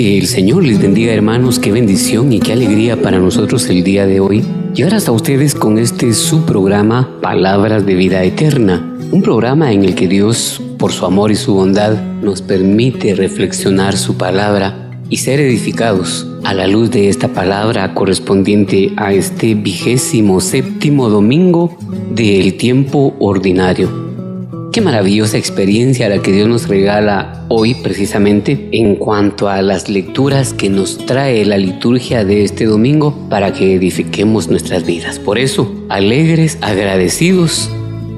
Que el Señor les bendiga hermanos, qué bendición y qué alegría para nosotros el día de hoy. Llegar hasta ustedes con este su programa Palabras de Vida Eterna, un programa en el que Dios, por su amor y su bondad, nos permite reflexionar su palabra y ser edificados a la luz de esta palabra correspondiente a este vigésimo séptimo domingo del tiempo ordinario. Qué maravillosa experiencia la que Dios nos regala hoy precisamente en cuanto a las lecturas que nos trae la liturgia de este domingo para que edifiquemos nuestras vidas. Por eso, alegres, agradecidos,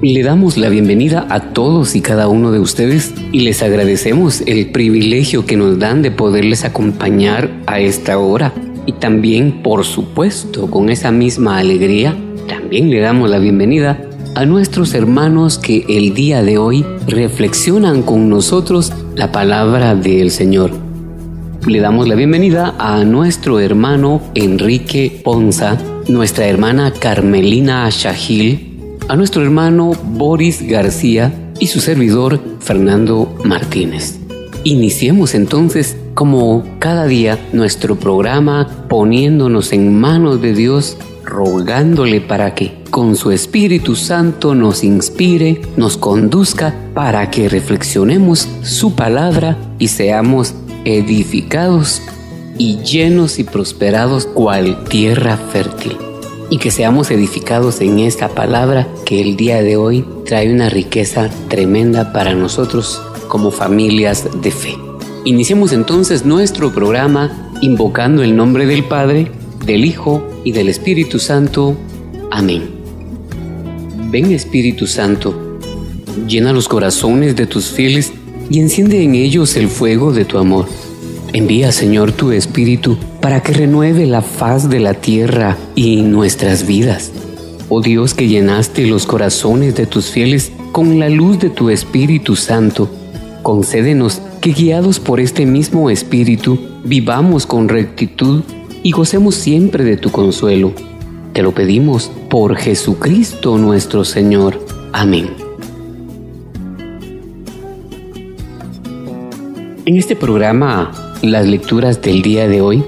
le damos la bienvenida a todos y cada uno de ustedes y les agradecemos el privilegio que nos dan de poderles acompañar a esta hora. Y también, por supuesto, con esa misma alegría, también le damos la bienvenida a nuestros hermanos que el día de hoy reflexionan con nosotros la palabra del Señor. Le damos la bienvenida a nuestro hermano Enrique Ponza, nuestra hermana Carmelina Shahil, a nuestro hermano Boris García y su servidor Fernando Martínez. Iniciemos entonces como cada día nuestro programa poniéndonos en manos de Dios, rogándole para que con su Espíritu Santo nos inspire, nos conduzca para que reflexionemos su palabra y seamos edificados y llenos y prosperados cual tierra fértil. Y que seamos edificados en esta palabra que el día de hoy trae una riqueza tremenda para nosotros como familias de fe. Iniciemos entonces nuestro programa invocando el nombre del Padre, del Hijo y del Espíritu Santo. Amén. Ven Espíritu Santo, llena los corazones de tus fieles y enciende en ellos el fuego de tu amor. Envía, Señor, tu Espíritu para que renueve la faz de la tierra y nuestras vidas. Oh Dios que llenaste los corazones de tus fieles con la luz de tu Espíritu Santo, concédenos que guiados por este mismo Espíritu vivamos con rectitud y gocemos siempre de tu consuelo te lo pedimos por Jesucristo nuestro Señor. Amén. En este programa, las lecturas del día de hoy,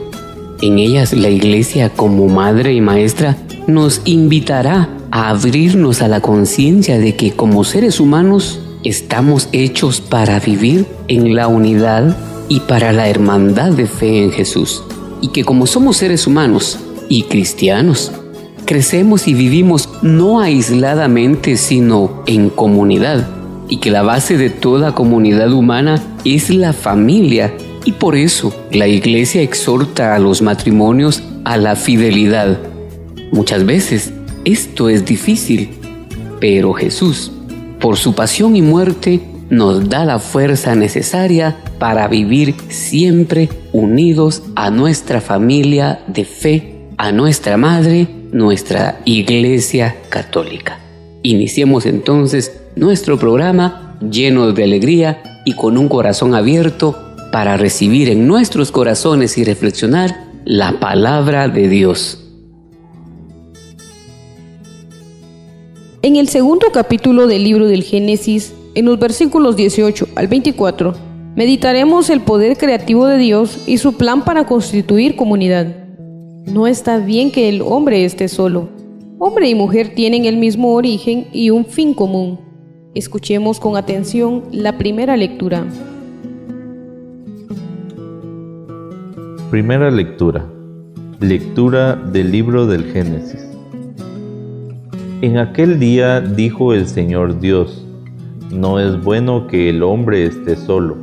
en ellas la Iglesia como Madre y Maestra nos invitará a abrirnos a la conciencia de que como seres humanos estamos hechos para vivir en la unidad y para la hermandad de fe en Jesús. Y que como somos seres humanos y cristianos, crecemos y vivimos no aisladamente, sino en comunidad, y que la base de toda comunidad humana es la familia, y por eso la iglesia exhorta a los matrimonios a la fidelidad. Muchas veces esto es difícil, pero Jesús, por su pasión y muerte, nos da la fuerza necesaria para vivir siempre unidos a nuestra familia de fe, a nuestra madre, nuestra Iglesia Católica. Iniciemos entonces nuestro programa lleno de alegría y con un corazón abierto para recibir en nuestros corazones y reflexionar la palabra de Dios. En el segundo capítulo del libro del Génesis, en los versículos 18 al 24, meditaremos el poder creativo de Dios y su plan para constituir comunidad. No está bien que el hombre esté solo. Hombre y mujer tienen el mismo origen y un fin común. Escuchemos con atención la primera lectura. Primera lectura. Lectura del libro del Génesis. En aquel día dijo el Señor Dios, no es bueno que el hombre esté solo.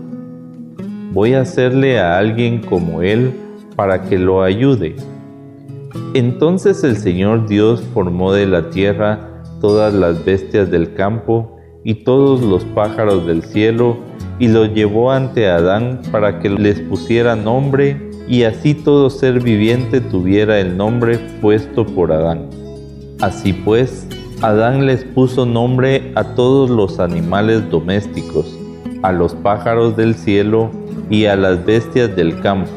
Voy a hacerle a alguien como él para que lo ayude. Entonces el Señor Dios formó de la tierra todas las bestias del campo y todos los pájaros del cielo y los llevó ante Adán para que les pusiera nombre y así todo ser viviente tuviera el nombre puesto por Adán. Así pues, Adán les puso nombre a todos los animales domésticos, a los pájaros del cielo y a las bestias del campo.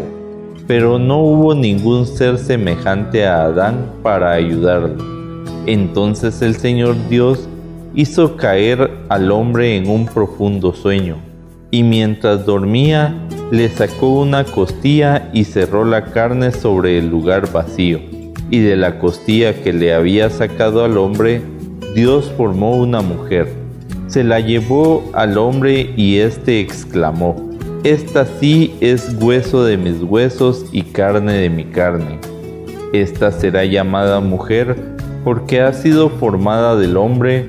Pero no hubo ningún ser semejante a Adán para ayudarlo. Entonces el Señor Dios hizo caer al hombre en un profundo sueño, y mientras dormía le sacó una costilla y cerró la carne sobre el lugar vacío. Y de la costilla que le había sacado al hombre, Dios formó una mujer. Se la llevó al hombre y éste exclamó, Esta sí es hueso de mis huesos y carne de mi carne. Esta será llamada mujer porque ha sido formada del hombre.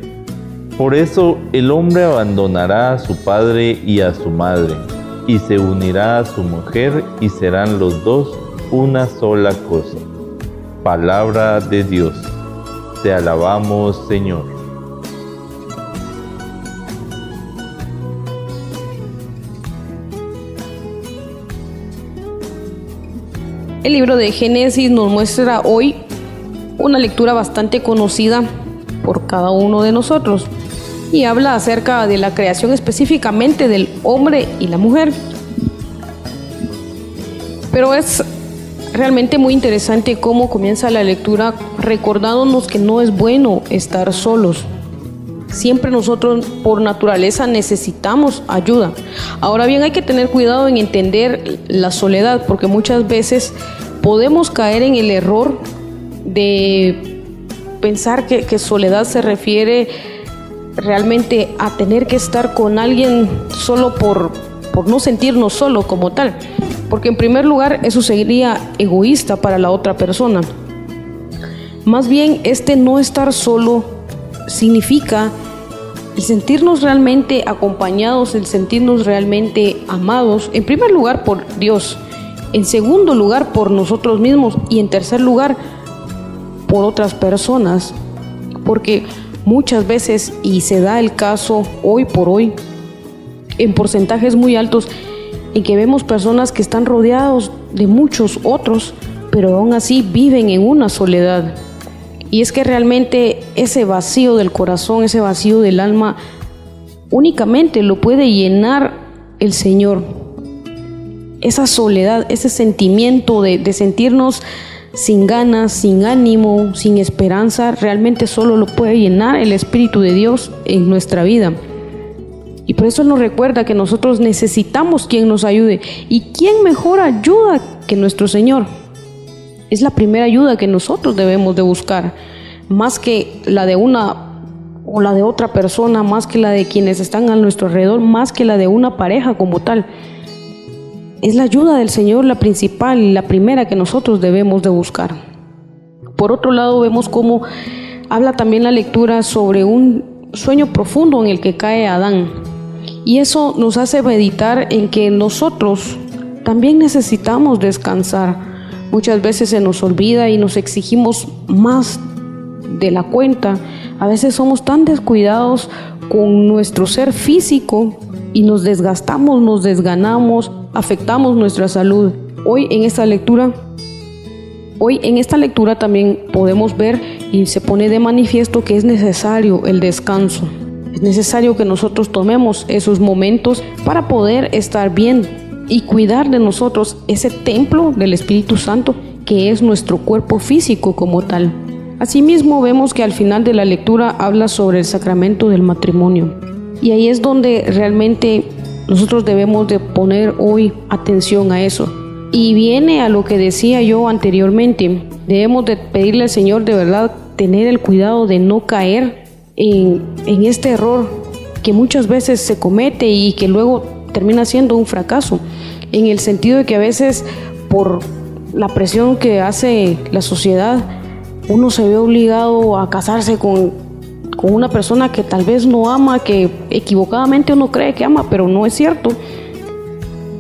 Por eso el hombre abandonará a su padre y a su madre y se unirá a su mujer y serán los dos una sola cosa. Palabra de Dios. Te alabamos Señor. El libro de Génesis nos muestra hoy una lectura bastante conocida por cada uno de nosotros y habla acerca de la creación específicamente del hombre y la mujer. Pero es realmente muy interesante cómo comienza la lectura recordándonos que no es bueno estar solos. Siempre nosotros por naturaleza necesitamos ayuda. Ahora bien, hay que tener cuidado en entender la soledad porque muchas veces podemos caer en el error de pensar que, que soledad se refiere realmente a tener que estar con alguien solo por, por no sentirnos solo como tal. Porque en primer lugar eso sería egoísta para la otra persona. Más bien este no estar solo significa el sentirnos realmente acompañados, el sentirnos realmente amados, en primer lugar por Dios, en segundo lugar por nosotros mismos y en tercer lugar por otras personas. Porque muchas veces, y se da el caso hoy por hoy, en porcentajes muy altos, en que vemos personas que están rodeados de muchos otros, pero aún así viven en una soledad. Y es que realmente ese vacío del corazón, ese vacío del alma, únicamente lo puede llenar el Señor. Esa soledad, ese sentimiento de, de sentirnos sin ganas, sin ánimo, sin esperanza, realmente solo lo puede llenar el Espíritu de Dios en nuestra vida. Y por eso nos recuerda que nosotros necesitamos quien nos ayude. ¿Y quién mejor ayuda que nuestro Señor? Es la primera ayuda que nosotros debemos de buscar, más que la de una o la de otra persona, más que la de quienes están a nuestro alrededor, más que la de una pareja como tal es la ayuda del Señor la principal y la primera que nosotros debemos de buscar. Por otro lado, vemos cómo habla también la lectura sobre un sueño profundo en el que cae Adán. Y eso nos hace meditar en que nosotros también necesitamos descansar. Muchas veces se nos olvida y nos exigimos más de la cuenta. A veces somos tan descuidados con nuestro ser físico y nos desgastamos, nos desganamos, afectamos nuestra salud. Hoy en esta lectura, hoy en esta lectura también podemos ver y se pone de manifiesto que es necesario el descanso. Es necesario que nosotros tomemos esos momentos para poder estar bien y cuidar de nosotros ese templo del Espíritu Santo que es nuestro cuerpo físico como tal. Asimismo vemos que al final de la lectura habla sobre el sacramento del matrimonio. Y ahí es donde realmente nosotros debemos de poner hoy atención a eso. Y viene a lo que decía yo anteriormente. Debemos de pedirle al Señor de verdad tener el cuidado de no caer en, este error que muchas veces se comete y que luego termina siendo un fracaso. En el sentido de que a veces por la presión que hace la sociedad, uno se ve obligado a casarse con con una persona que tal vez no ama, que equivocadamente uno cree que ama, pero no es cierto.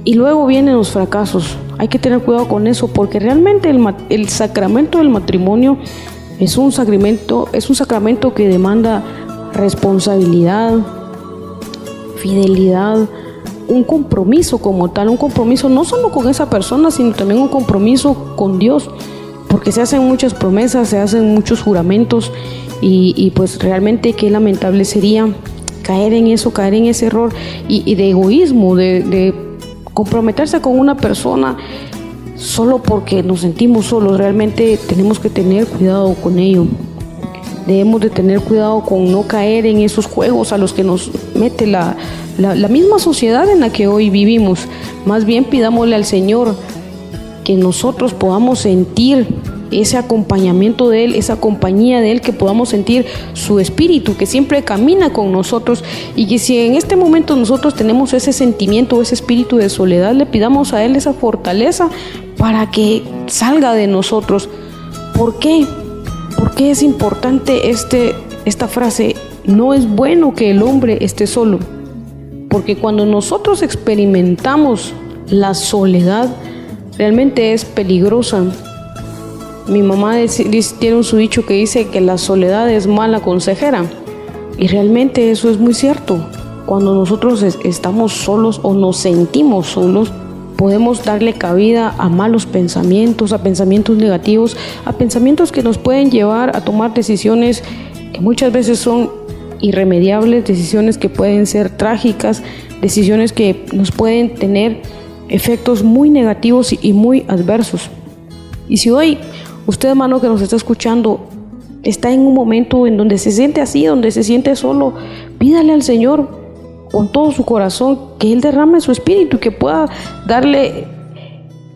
Y luego vienen los fracasos. Hay que tener cuidado con eso porque realmente el, el sacramento del matrimonio es un sacramento, es un sacramento que demanda responsabilidad, fidelidad, un compromiso como tal, un compromiso no solo con esa persona, sino también un compromiso con Dios, porque se hacen muchas promesas, se hacen muchos juramentos y, pues realmente qué lamentable sería caer en eso, caer en ese error y, de egoísmo, de comprometerse con una persona solo porque nos sentimos solos, realmente tenemos que tener cuidado con ello. Debemos de tener cuidado con no caer en esos juegos a los que nos mete la, la, misma sociedad en la que hoy vivimos. Más bien pidámosle al Señor que nosotros podamos sentir ese acompañamiento de Él, esa compañía de Él, que podamos sentir su espíritu que siempre camina con nosotros y que si en este momento nosotros tenemos ese sentimiento, ese espíritu de soledad, le pidamos a Él esa fortaleza para que salga de nosotros. ¿Por qué? ¿Por qué es importante este, esta frase? No es bueno que el hombre esté solo. Porque cuando nosotros experimentamos la soledad, realmente es peligrosa. Mi mamá tiene un dicho que dice que la soledad es mala consejera. Y realmente eso es muy cierto. Cuando nosotros estamos solos o nos sentimos solos, podemos darle cabida a malos pensamientos, a pensamientos negativos, a pensamientos que nos pueden llevar a tomar decisiones que muchas veces son irremediables, decisiones que pueden ser trágicas, decisiones que nos pueden tener efectos muy negativos y muy adversos. Y si hoy usted, hermano, que nos está escuchando, está en un momento en donde se siente así, donde se siente solo, pídale al Señor con todo su corazón, que Él derrame su espíritu que pueda darle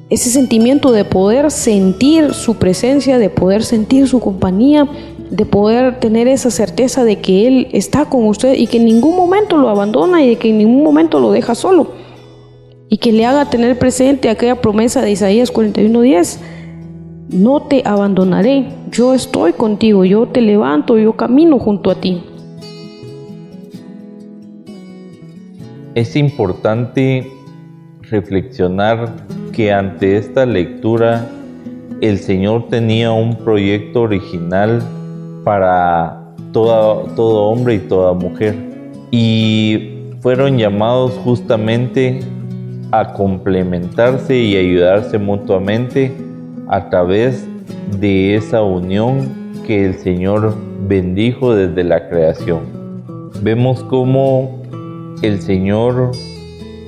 ese sentimiento de poder sentir su presencia, de poder sentir su compañía, de poder tener esa certeza de que Él está con usted y que en ningún momento lo abandona y de que en ningún momento lo deja solo. Y que le haga tener presente aquella promesa de Isaías 41:10. No te abandonaré, yo estoy contigo, yo te levanto, yo camino junto a ti. Es importante reflexionar que ante esta lectura el Señor tenía un proyecto original para todo hombre y toda mujer y fueron llamados justamente a complementarse y ayudarse mutuamente a través de esa unión que el Señor bendijo desde la creación. Vemos cómo el Señor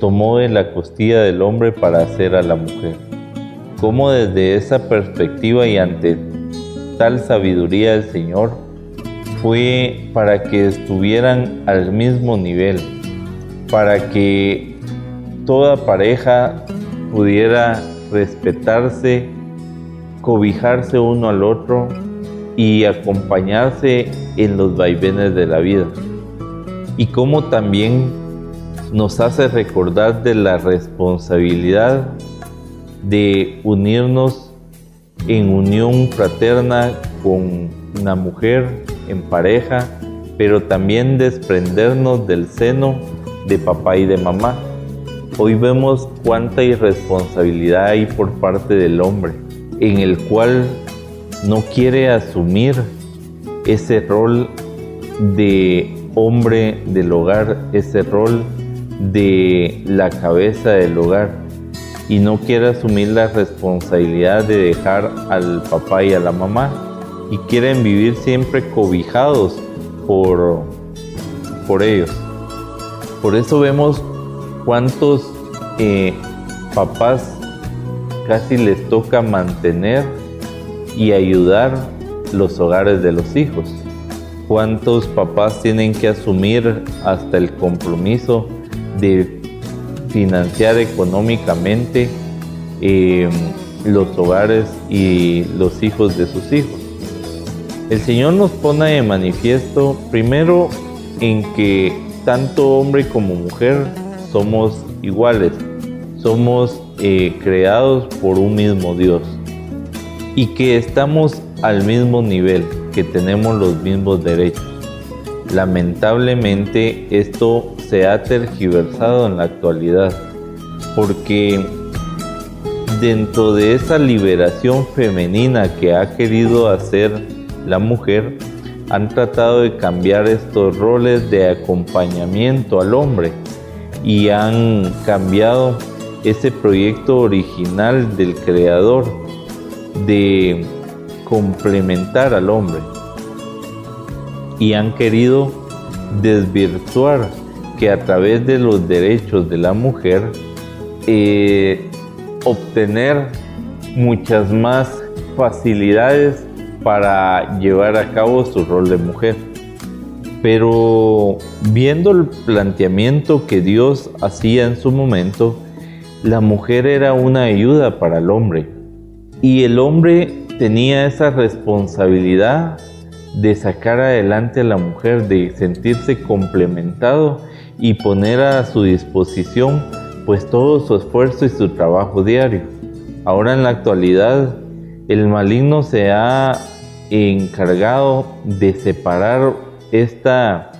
tomó de la costilla del hombre para hacer a la mujer. Cómo desde esa perspectiva y ante tal sabiduría del Señor fue para que estuvieran al mismo nivel, para que toda pareja pudiera respetarse, cobijarse uno al otro y acompañarse en los vaivenes de la vida. Y cómo también nos hace recordar de la responsabilidad de unirnos en unión fraterna con una mujer en pareja, pero también desprendernos del seno de papá y de mamá. Hoy vemos cuánta irresponsabilidad hay por parte del hombre, en el cual no quiere asumir ese rol de hombre del hogar, ese rol de la cabeza del hogar y no quiere asumir la responsabilidad de dejar al papá y a la mamá y quieren vivir siempre cobijados por, por ellos. Por eso vemos cuántos eh, papás casi les toca mantener y ayudar los hogares de los hijos. Cuántos papás tienen que asumir hasta el compromiso de financiar económicamente eh, los hogares y los hijos de sus hijos. El Señor nos pone de manifiesto primero en que tanto hombre como mujer somos iguales, somos eh, creados por un mismo Dios y que estamos al mismo nivel, que tenemos los mismos derechos. lamentablemente esto se ha tergiversado en la actualidad, porque dentro de esa liberación femenina que ha querido hacer la mujer, han tratado de cambiar estos roles de acompañamiento al hombre y han cambiado ese proyecto original del creador de complementar al hombre. Y han querido desvirtuar que a través de los derechos de la mujer eh, obtener muchas más facilidades para llevar a cabo su rol de mujer. Pero viendo el planteamiento que Dios hacía en su momento, la mujer era una ayuda para el hombre y el hombre tenía esa responsabilidad de sacar adelante a la mujer, de sentirse complementado y poner a su disposición pues todo su esfuerzo y su trabajo diario. Ahora en la actualidad el maligno se ha encargado de separar esta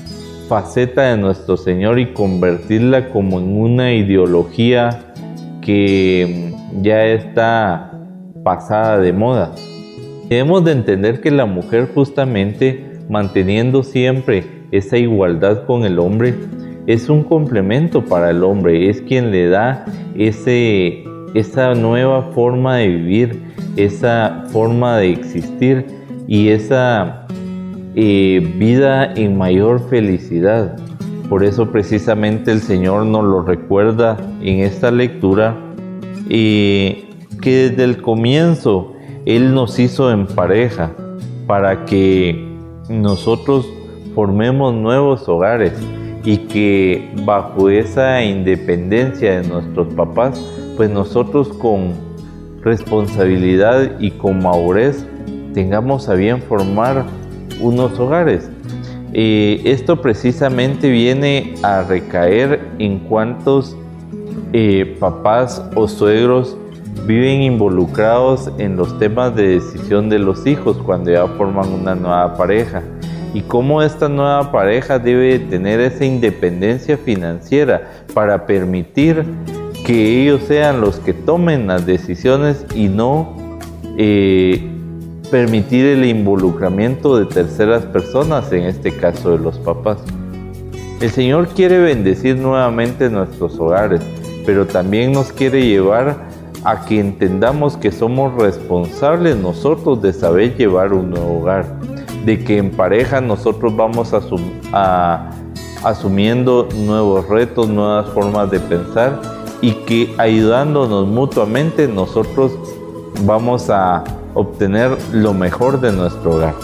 faceta de nuestro Señor y convertirla como en una ideología que ya está pasada de moda. Debemos de entender que la mujer justamente manteniendo siempre esa igualdad con el hombre es un complemento para el hombre, es quien le da ese, esa nueva forma de vivir, esa forma de existir y esa eh, vida en mayor felicidad. Por eso precisamente el Señor nos lo recuerda en esta lectura que desde el comienzo Él nos hizo en pareja para que nosotros formemos nuevos hogares y que bajo esa independencia de nuestros papás, pues nosotros con responsabilidad y con madurez tengamos a bien formar unos hogares. Eh, esto precisamente viene a recaer en cuantos eh, papás o suegros viven involucrados en los temas de decisión de los hijos cuando ya forman una nueva pareja y cómo esta nueva pareja debe tener esa independencia financiera para permitir que ellos sean los que tomen las decisiones y no eh, permitir el involucramiento de terceras personas, en este caso de los papás. El Señor quiere bendecir nuevamente nuestros hogares, pero también nos quiere llevar a que entendamos que somos responsables nosotros de saber llevar un nuevo hogar, de que en pareja nosotros vamos a, asumiendo nuevos retos, nuevas formas de pensar y que ayudándonos mutuamente nosotros vamos a obtener lo mejor de nuestro hogar.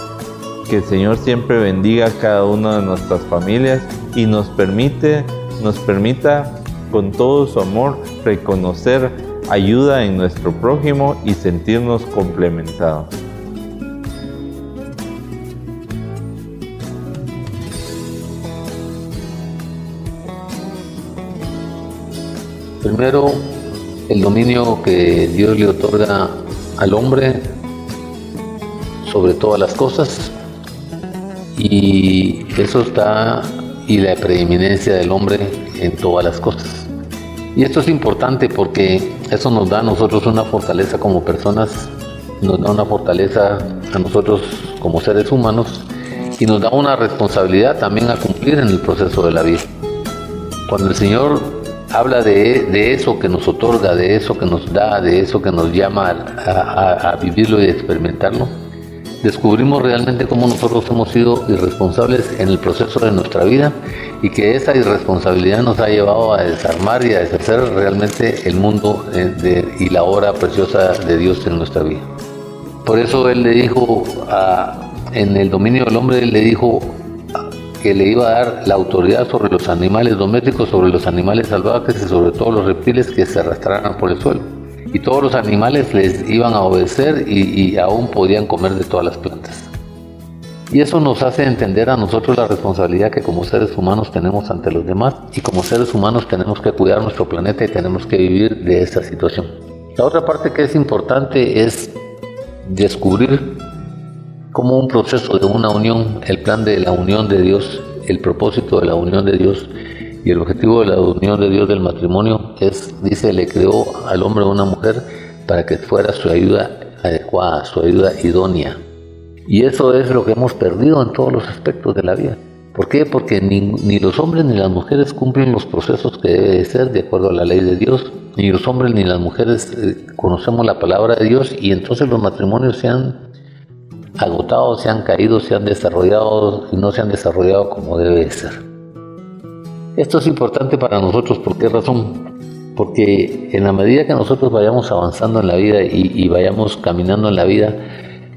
Que el Señor siempre bendiga a cada una de nuestras familias y nos permite, nos permita con todo su amor reconocer ayuda en nuestro prójimo y sentirnos complementados. Primero, el dominio que Dios le otorga al hombre sobre todas las cosas y eso está y la preeminencia del hombre en todas las cosas. Y esto es importante porque eso nos da a nosotros una fortaleza como personas, nos da una fortaleza a nosotros como seres humanos y nos da una responsabilidad también a cumplir en el proceso de la vida. Cuando el Señor habla de, eso que nos otorga, de eso que nos da, de eso que nos llama a, a vivirlo y experimentarlo, descubrimos realmente cómo nosotros hemos sido irresponsables en el proceso de nuestra vida y que esa irresponsabilidad nos ha llevado a desarmar y a deshacer realmente el mundo eh, y la obra preciosa de Dios en nuestra vida. Por eso Él le dijo, en el dominio del hombre, Él le dijo que le iba a dar la autoridad sobre los animales domésticos, sobre los animales salvajes y sobre todos los reptiles que se arrastraran por el suelo y todos los animales les iban a obedecer y, aún podían comer de todas las plantas. Y eso nos hace entender a nosotros la responsabilidad que como seres humanos tenemos ante los demás y como seres humanos tenemos que cuidar nuestro planeta y tenemos que vivir de esta situación. La otra parte que es importante es descubrir cómo un proceso de una unión, el plan de la unión de Dios el propósito de la unión de Dios y el objetivo de la unión de Dios del matrimonio es, dice, le creó al hombre una mujer para que fuera su ayuda adecuada, su ayuda idónea. Y eso es lo que hemos perdido en todos los aspectos de la vida. ¿Por qué? Porque ni, los hombres ni las mujeres cumplen los procesos que debe ser de acuerdo a la ley de Dios. Ni los hombres ni las mujeres eh, conocemos la palabra de Dios y entonces los matrimonios se han agotado, se han caído, se han desarrollado y no se han desarrollado como debe ser. Esto es importante para nosotros, ¿por qué razón? Porque en la medida que nosotros vayamos avanzando en la vida y, vayamos caminando en la vida,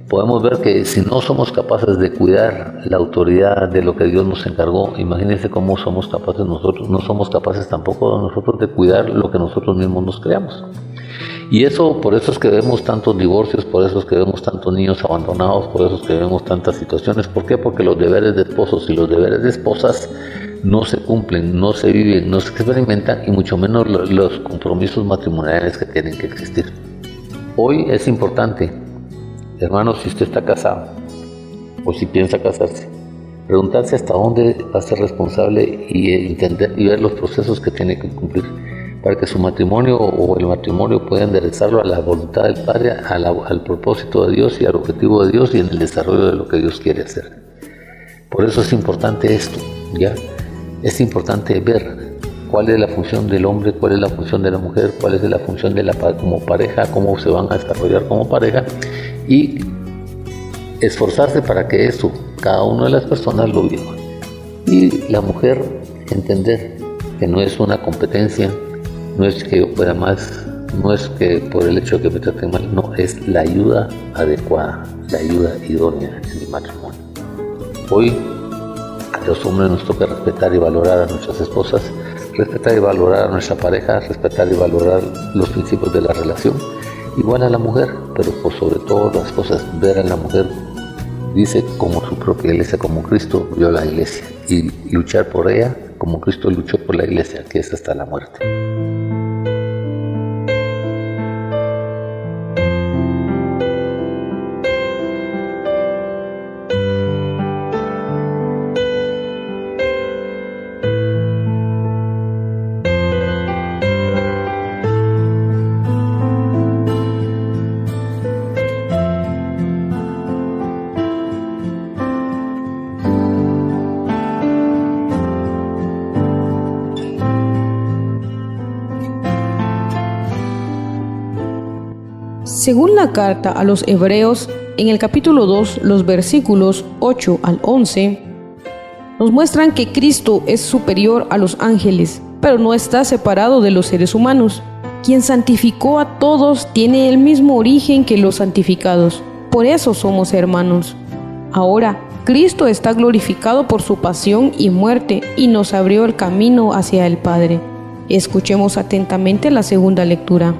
podemos ver que si no somos capaces de cuidar la autoridad de lo que Dios nos encargó, imagínense cómo somos capaces nosotros, no somos capaces tampoco nosotros de cuidar lo que nosotros mismos nos creamos. Y eso, por eso es que vemos tantos divorcios, por eso es que vemos tantos niños abandonados, por eso es que vemos tantas situaciones. ¿Por qué? Porque los deberes de esposos y los deberes de esposas no se cumplen, no se viven, no se experimentan y mucho menos los compromisos matrimoniales que tienen que existir. Hoy es importante, hermanos, si usted está casado o si piensa casarse, preguntarse hasta dónde va a ser responsable y entender y ver los procesos que tiene que cumplir para que su matrimonio o el matrimonio pueda enderezarlo a la voluntad del Padre, al propósito de Dios y al objetivo de Dios y en el desarrollo de lo que Dios quiere hacer. Por eso es importante esto, ¿ya? Es importante ver cuál es la función del hombre, cuál es la función de la mujer, cuál es la función de la como pareja, cómo se van a desarrollar como pareja y esforzarse para que eso cada una de las personas lo viva. Y la mujer entender que no es una competencia, no es que yo pueda más, no es que por el hecho de que me traten mal, no, es la ayuda adecuada, la ayuda idónea en mi matrimonio. Hoy a los hombres nos toca respetar y valorar a nuestras esposas, respetar y valorar a nuestra pareja, respetar y valorar los principios de la relación, igual a la mujer, pero sobre todo las cosas, ver a la mujer, dice, como su propia iglesia, como Cristo vio la iglesia, y luchar por ella como Cristo luchó por la iglesia, que es hasta la muerte. Según la carta a los Hebreos, en el capítulo 2, los versículos 8 al 11, nos muestran que Cristo es superior a los ángeles, pero no está separado de los seres humanos. Quien santificó a todos tiene el mismo origen que los santificados. Por eso somos hermanos. Ahora, Cristo está glorificado por su pasión y muerte y nos abrió el camino hacia el Padre. Escuchemos atentamente la segunda lectura.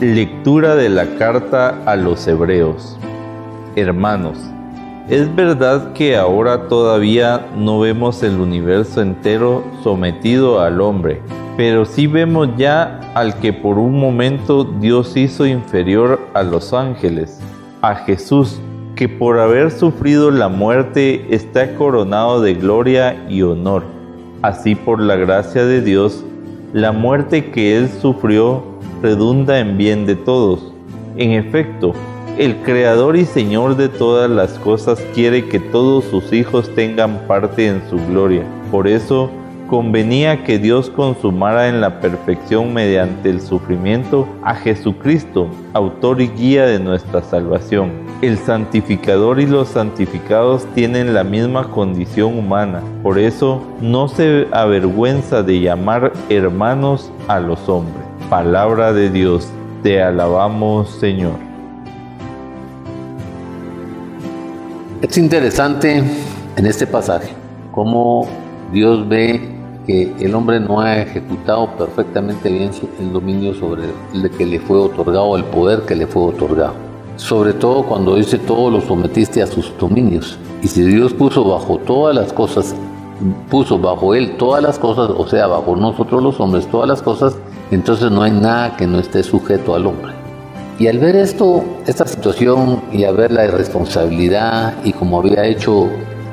Lectura de la carta a los Hebreos. Hermanos, es verdad que ahora todavía no vemos el universo entero sometido al hombre, pero sí vemos ya al que por un momento Dios hizo inferior a los ángeles, a Jesús, que por haber sufrido la muerte está coronado de gloria y honor. Así por la gracia de Dios, la muerte que él sufrió redunda en bien de todos. En efecto, el Creador y Señor de todas las cosas quiere que todos sus hijos tengan parte en su gloria. Por eso, convenía que Dios consumara en la perfección mediante el sufrimiento a Jesucristo, autor y guía de nuestra salvación. El santificador y los santificados tienen la misma condición humana, por eso no se avergüenza de llamar hermanos a los hombres. Palabra de Dios, te alabamos Señor. Es interesante en este pasaje cómo Dios ve que el hombre no ha ejecutado perfectamente bien el dominio sobre el que le fue otorgado, el poder que le fue otorgado. Sobre todo cuando dice todo lo sometiste a sus dominios. Y si Dios puso bajo todas las cosas, puso bajo él todas las cosas, o sea, bajo nosotros los hombres todas las cosas, entonces no hay nada que no esté sujeto al hombre. Y al ver esto, esta situación y al ver la irresponsabilidad y como había hecho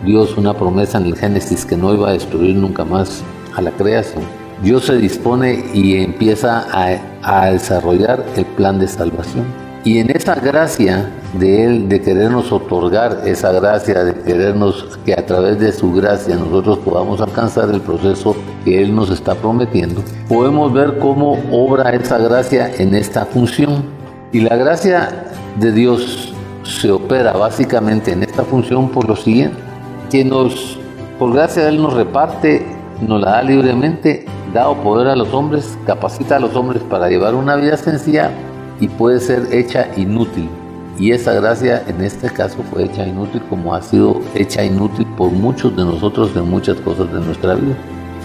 Dios una promesa en el Génesis que no iba a destruir nunca más a la creación, Dios se dispone y empieza a, a desarrollar el plan de salvación. Y en esa gracia de Él, de querernos otorgar esa gracia, de querernos que a través de su gracia nosotros podamos alcanzar el proceso que Él nos está prometiendo, podemos ver cómo obra esa gracia en esta función. Y la gracia de Dios se opera básicamente en esta función por lo siguiente, que nos, por gracia de Él nos reparte, nos la da libremente, dado poder a los hombres, capacita a los hombres para llevar una vida sencilla y puede ser hecha inútil. Y esa gracia en este caso fue hecha inútil como ha sido hecha inútil por muchos de nosotros en muchas cosas de nuestra vida.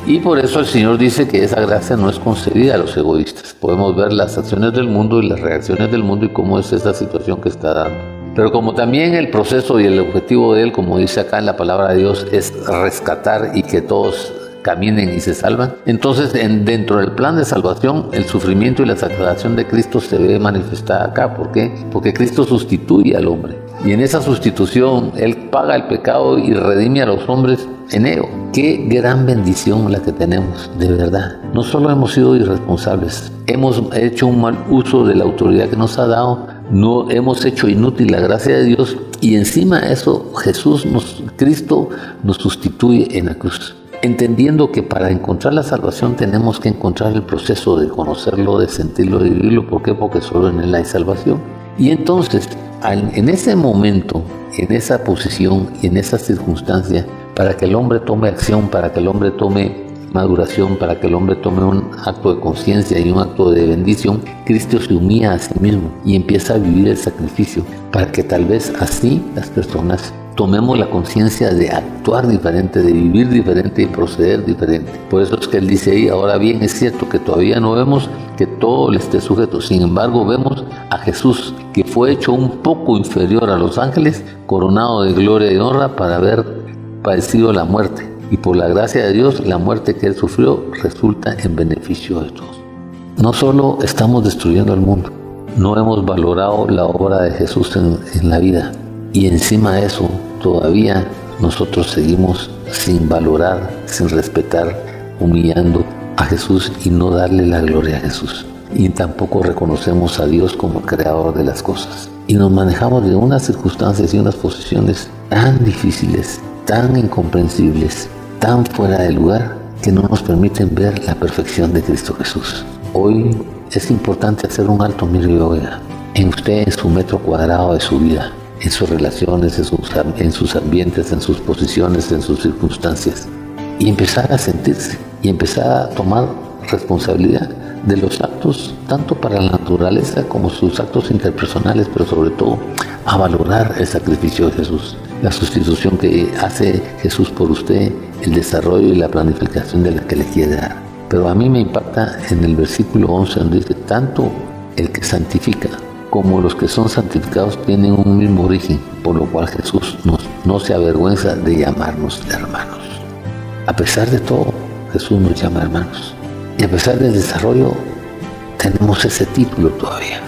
Y por eso el Señor dice que esa gracia no es concedida a los egoístas. Podemos ver las acciones del mundo y las reacciones del mundo y cómo es esa situación que está dando. Pero como también el proceso y el objetivo de Él, como dice acá en la palabra de Dios, es rescatar y que todos caminen y se salvan. Entonces, en, dentro del plan de salvación, el sufrimiento y la salvación de Cristo se ve manifestada acá. ¿Por qué? Porque Cristo sustituye al hombre. Y en esa sustitución, Él paga el pecado y redime a los hombres en ello. Qué gran bendición la que tenemos, de verdad. No solo hemos sido irresponsables, hemos hecho un mal uso de la autoridad que nos ha dado, no hemos hecho inútil la gracia de Dios y encima de eso Jesús, nos, Cristo, nos sustituye en la cruz entendiendo que para encontrar la salvación tenemos que encontrar el proceso de conocerlo, de sentirlo, de vivirlo. ¿Por qué? Porque solo en él hay salvación. Y entonces, en ese momento, en esa posición en esa circunstancia, para que el hombre tome acción, para que el hombre tome maduración, para que el hombre tome un acto de conciencia y un acto de bendición, Cristo se humilla a sí mismo y empieza a vivir el sacrificio, para que tal vez así las personas tomemos la conciencia de actuar diferente, de vivir diferente y proceder diferente. Por eso es que él dice ahí, ahora bien es cierto que todavía no vemos que todo le esté sujeto, sin embargo vemos a Jesús que fue hecho un poco inferior a los ángeles, coronado de gloria y honra para haber padecido la muerte. Y por la gracia de Dios, la muerte que él sufrió resulta en beneficio de todos. No solo estamos destruyendo el mundo, no hemos valorado la obra de Jesús en, en la vida, y encima de eso, todavía nosotros seguimos sin valorar, sin respetar, humillando a Jesús y no darle la gloria a Jesús. Y tampoco reconocemos a Dios como creador de las cosas. Y nos manejamos de unas circunstancias y unas posiciones tan difíciles, tan incomprensibles, tan fuera de lugar, que no nos permiten ver la perfección de Cristo Jesús. Hoy es importante hacer un alto miro en usted, en su metro cuadrado de su vida en sus relaciones, en sus, en sus ambientes, en sus posiciones, en sus circunstancias. Y empezar a sentirse y empezar a tomar responsabilidad de los actos, tanto para la naturaleza como sus actos interpersonales, pero sobre todo a valorar el sacrificio de Jesús, la sustitución que hace Jesús por usted, el desarrollo y la planificación de la que le quiere dar. Pero a mí me impacta en el versículo 11 donde dice, tanto el que santifica como los que son santificados tienen un mismo origen, por lo cual Jesús no se avergüenza de llamarnos hermanos. A pesar de todo, Jesús nos llama hermanos. Y a pesar del desarrollo, tenemos ese título todavía.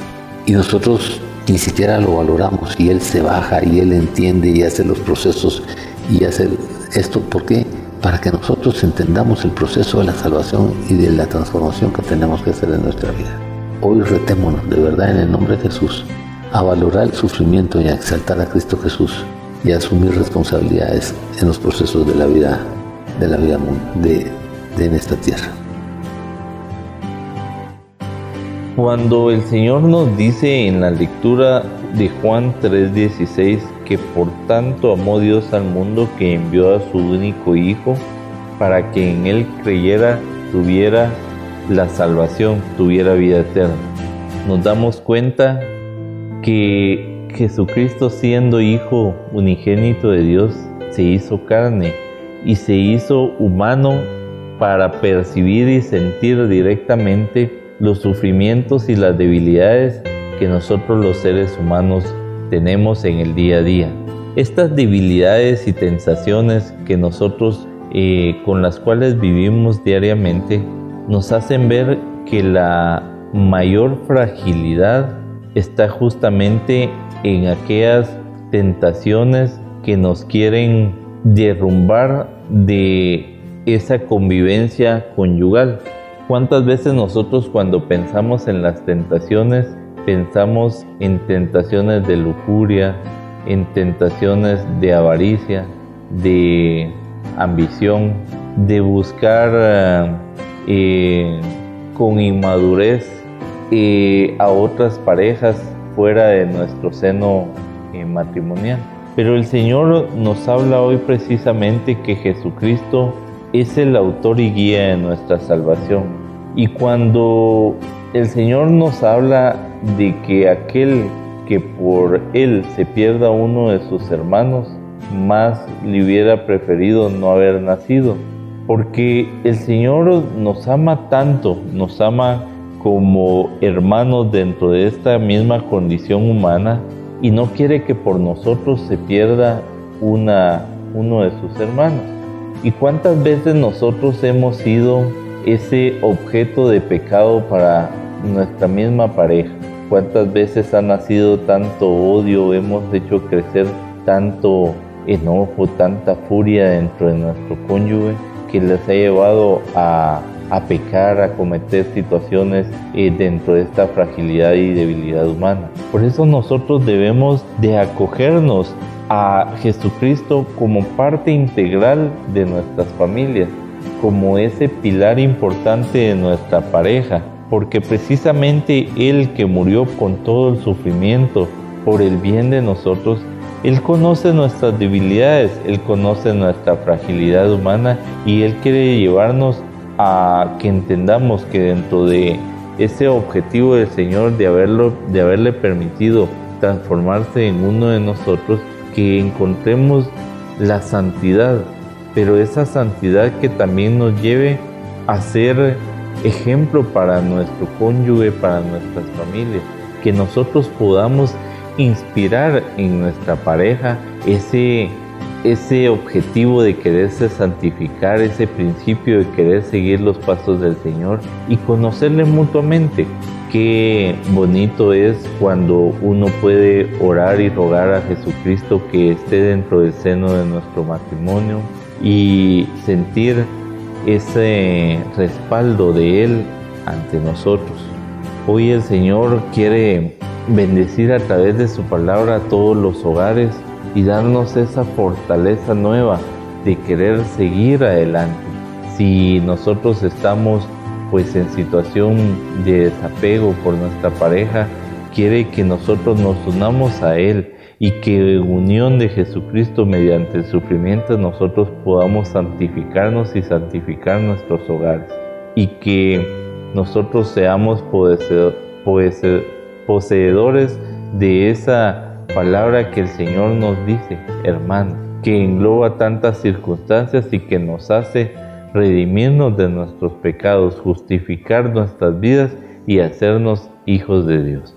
Y nosotros ni siquiera lo valoramos y Él se baja y Él entiende y hace los procesos y hace esto. ¿Por qué? Para que nosotros entendamos el proceso de la salvación y de la transformación que tenemos que hacer en nuestra vida. Hoy retémonos de verdad en el nombre de Jesús a valorar el sufrimiento y a exaltar a Cristo Jesús y a asumir responsabilidades en los procesos de la vida, de la vida de, en esta tierra. Cuando el Señor nos dice en la lectura de Juan 3:16 que por tanto amó Dios al mundo que envió a su único Hijo para que en Él creyera, tuviera la salvación tuviera vida eterna. Nos damos cuenta que Jesucristo siendo Hijo unigénito de Dios se hizo carne y se hizo humano para percibir y sentir directamente los sufrimientos y las debilidades que nosotros los seres humanos tenemos en el día a día. Estas debilidades y sensaciones que nosotros eh, con las cuales vivimos diariamente nos hacen ver que la mayor fragilidad está justamente en aquellas tentaciones que nos quieren derrumbar de esa convivencia conyugal. ¿Cuántas veces nosotros cuando pensamos en las tentaciones, pensamos en tentaciones de lujuria, en tentaciones de avaricia, de ambición, de buscar eh, eh, con inmadurez eh, a otras parejas fuera de nuestro seno matrimonial. Pero el Señor nos habla hoy precisamente que Jesucristo es el autor y guía de nuestra salvación. Y cuando el Señor nos habla de que aquel que por él se pierda uno de sus hermanos, más le hubiera preferido no haber nacido. Porque el Señor nos ama tanto, nos ama como hermanos dentro de esta misma condición humana y no quiere que por nosotros se pierda una, uno de sus hermanos. ¿Y cuántas veces nosotros hemos sido ese objeto de pecado para nuestra misma pareja? ¿Cuántas veces ha nacido tanto odio, hemos hecho crecer tanto enojo, tanta furia dentro de nuestro cónyuge que les ha llevado a, pecar, a cometer situaciones eh, dentro de esta fragilidad y debilidad humana. Por eso nosotros debemos de acogernos a Jesucristo como parte integral de nuestras familias, como ese pilar importante de nuestra pareja, porque precisamente Él que murió con todo el sufrimiento por el bien de nosotros, él conoce nuestras debilidades, Él conoce nuestra fragilidad humana y Él quiere llevarnos a que entendamos que dentro de ese objetivo del Señor de, haberlo, de haberle permitido transformarse en uno de nosotros, que encontremos la santidad, pero esa santidad que también nos lleve a ser ejemplo para nuestro cónyuge, para nuestras familias, que nosotros podamos inspirar en nuestra pareja ese, ese objetivo de quererse santificar, ese principio de querer seguir los pasos del Señor y conocerle mutuamente. Qué bonito es cuando uno puede orar y rogar a Jesucristo que esté dentro del seno de nuestro matrimonio y sentir ese respaldo de Él ante nosotros. Hoy el Señor quiere bendecir a través de su palabra a todos los hogares y darnos esa fortaleza nueva de querer seguir adelante. Si nosotros estamos pues en situación de desapego por nuestra pareja, quiere que nosotros nos unamos a Él y que en unión de Jesucristo mediante el sufrimiento nosotros podamos santificarnos y santificar nuestros hogares y que nosotros seamos poseedores poseedores de esa palabra que el Señor nos dice, hermano, que engloba tantas circunstancias y que nos hace redimirnos de nuestros pecados, justificar nuestras vidas y hacernos hijos de Dios.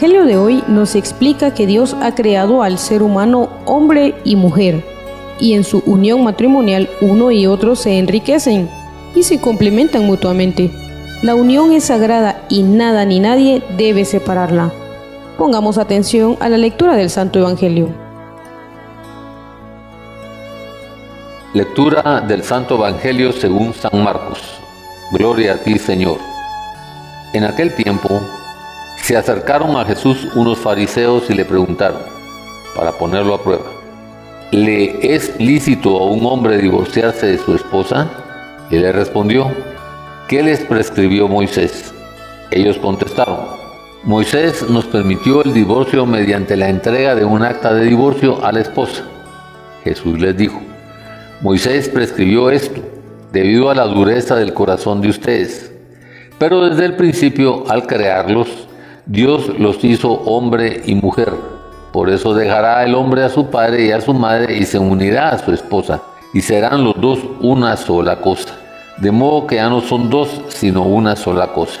Evangelio de hoy nos explica que Dios ha creado al ser humano hombre y mujer, y en su unión matrimonial uno y otro se enriquecen y se complementan mutuamente. La unión es sagrada y nada ni nadie debe separarla. Pongamos atención a la lectura del Santo Evangelio. Lectura del Santo Evangelio según San Marcos. Gloria a ti, Señor. En aquel tiempo, se acercaron a Jesús unos fariseos y le preguntaron, para ponerlo a prueba, ¿le es lícito a un hombre divorciarse de su esposa? Y le respondió, ¿qué les prescribió Moisés? Ellos contestaron, Moisés nos permitió el divorcio mediante la entrega de un acta de divorcio a la esposa. Jesús les dijo, Moisés prescribió esto debido a la dureza del corazón de ustedes. Pero desde el principio, al crearlos, Dios los hizo hombre y mujer. Por eso dejará el hombre a su padre y a su madre y se unirá a su esposa, y serán los dos una sola cosa. De modo que ya no son dos, sino una sola cosa.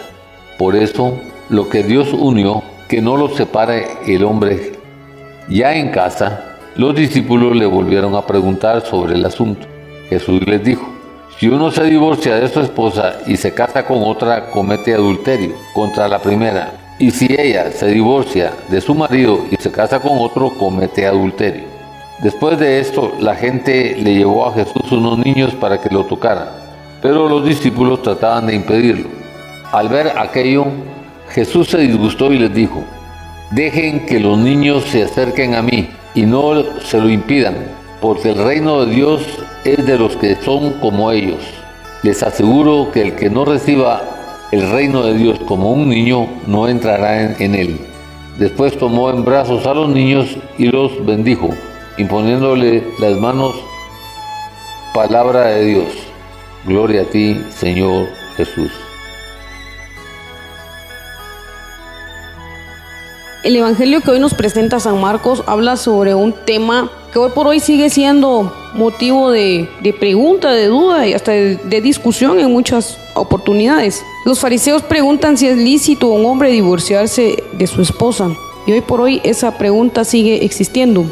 Por eso, lo que Dios unió, que no lo separe el hombre. Ya en casa, los discípulos le volvieron a preguntar sobre el asunto. Jesús les dijo, si uno se divorcia de su esposa y se casa con otra, comete adulterio contra la primera. Y si ella se divorcia de su marido y se casa con otro, comete adulterio. Después de esto, la gente le llevó a Jesús unos niños para que lo tocaran, pero los discípulos trataban de impedirlo. Al ver aquello, Jesús se disgustó y les dijo, dejen que los niños se acerquen a mí y no se lo impidan, porque el reino de Dios es de los que son como ellos. Les aseguro que el que no reciba el reino de Dios como un niño no entrará en, él. Después tomó en brazos a los niños y los bendijo, imponiéndole las manos. Palabra de Dios. Gloria a ti, Señor Jesús. El Evangelio que hoy nos presenta San Marcos habla sobre un tema que hoy por hoy sigue siendo motivo de, pregunta, de duda y hasta de, de, discusión en muchas oportunidades. Los fariseos preguntan si es lícito a un hombre divorciarse de su esposa y hoy por hoy esa pregunta sigue existiendo.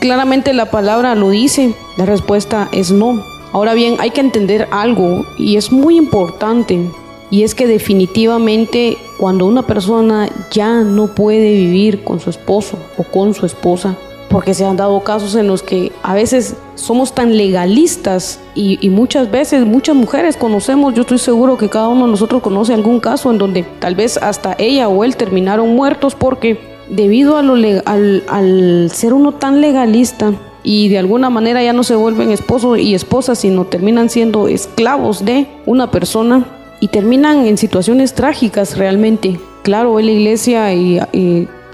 Claramente la palabra lo dice, la respuesta es no. Ahora bien, hay que entender algo y es muy importante y es que definitivamente cuando una persona ya no puede vivir con su esposo o con su esposa, porque se han dado casos en los que a veces somos tan legalistas y, muchas veces muchas mujeres conocemos, yo estoy seguro que cada uno de nosotros conoce algún caso en donde tal vez hasta ella o él terminaron muertos porque debido a lo al, al ser uno tan legalista y de alguna manera ya no se vuelven esposo y esposa, sino terminan siendo esclavos de una persona, y terminan en situaciones trágicas realmente. Claro, hoy la iglesia y,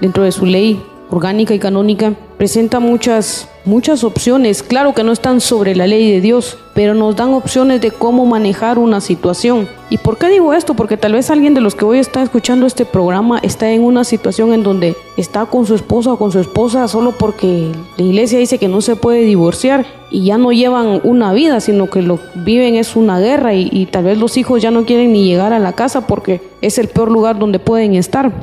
dentro de su ley orgánica y canónica presenta muchas muchas opciones, claro que no están sobre la ley de Dios, pero nos dan opciones de cómo manejar una situación. ¿Y por qué digo esto? Porque tal vez alguien de los que hoy está escuchando este programa está en una situación en donde está con su esposa o con su esposa solo porque la iglesia dice que no se puede divorciar y ya no llevan una vida, sino que lo viven es una guerra y tal vez los hijos ya no quieren ni llegar a la casa porque es el peor lugar donde pueden estar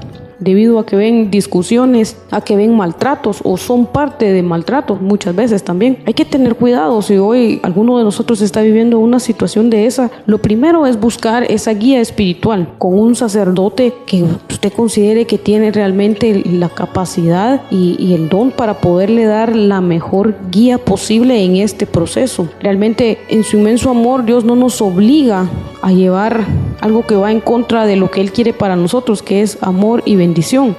debido a que ven discusiones, a que ven maltratos o son parte de maltratos muchas veces también. Hay que tener cuidado si hoy alguno de nosotros está viviendo una situación de esa. Lo primero es buscar esa guía espiritual con un sacerdote que usted considere que tiene realmente la capacidad y, y el don para poderle dar la mejor guía posible en este proceso. Realmente en su inmenso amor Dios no nos obliga a llevar algo que va en contra de lo que Él quiere para nosotros, que es amor y bendición.